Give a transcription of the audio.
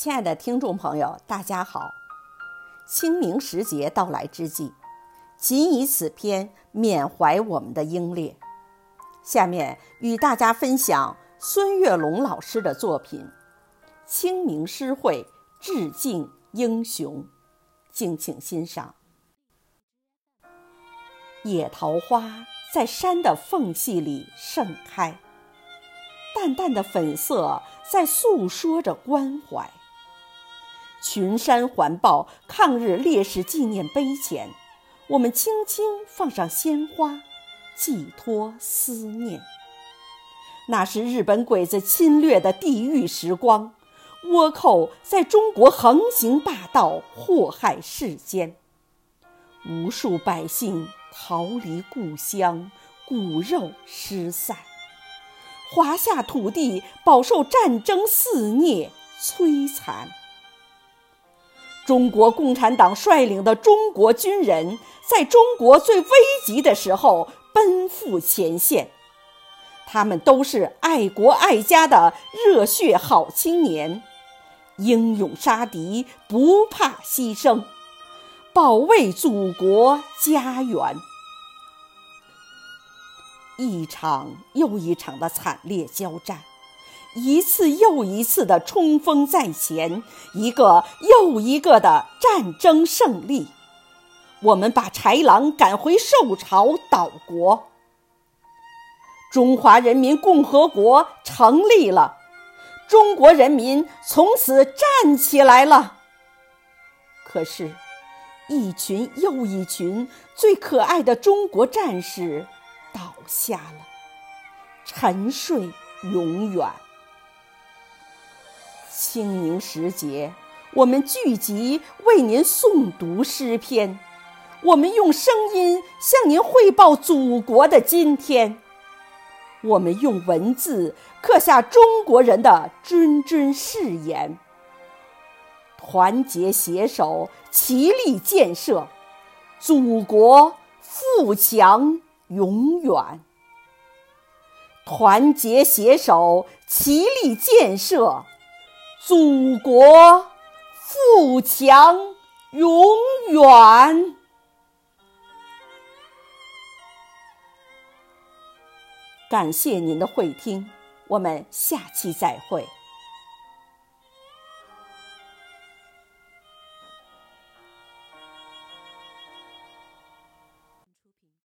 亲爱的听众朋友，大家好！清明时节到来之际，仅以此篇缅怀我们的英烈。下面与大家分享孙月龙老师的作品《清明诗会致敬英雄》，敬请欣赏。野桃花在山的缝隙里盛开，淡淡的粉色在诉说着关怀。群山环抱抗日烈士纪念碑前，我们轻轻放上鲜花，寄托思念。那是日本鬼子侵略的地狱时光，倭寇在中国横行霸道，祸害世间。无数百姓逃离故乡，骨肉失散，华夏土地饱受战争肆虐摧残。中国共产党率领的中国军人，在中国最危急的时候奔赴前线。他们都是爱国爱家的热血好青年，英勇杀敌，不怕牺牲，保卫祖国家园。一场又一场的惨烈交战。一次又一次的冲锋在前，一个又一个的战争胜利，我们把豺狼赶回受朝岛国。中华人民共和国成立了，中国人民从此站起来了。可是，一群又一群最可爱的中国战士倒下了，沉睡永远。清明时节，我们聚集为您诵读诗篇，我们用声音向您汇报祖国的今天，我们用文字刻下中国人的谆谆誓言。团结携手，齐力建设，祖国富强永远。团结携手，齐力建设。祖国富强永远。感谢您的会听，我们下期再会。